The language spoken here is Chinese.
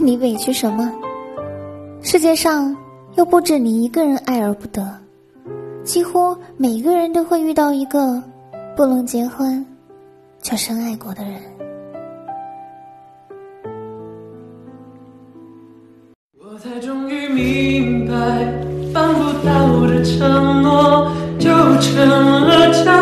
你委屈什么？世界上又不止你一个人爱而不得，几乎每个人都会遇到一个不能结婚却深爱过的人。我才终于明白，办不到的承诺就成了枷。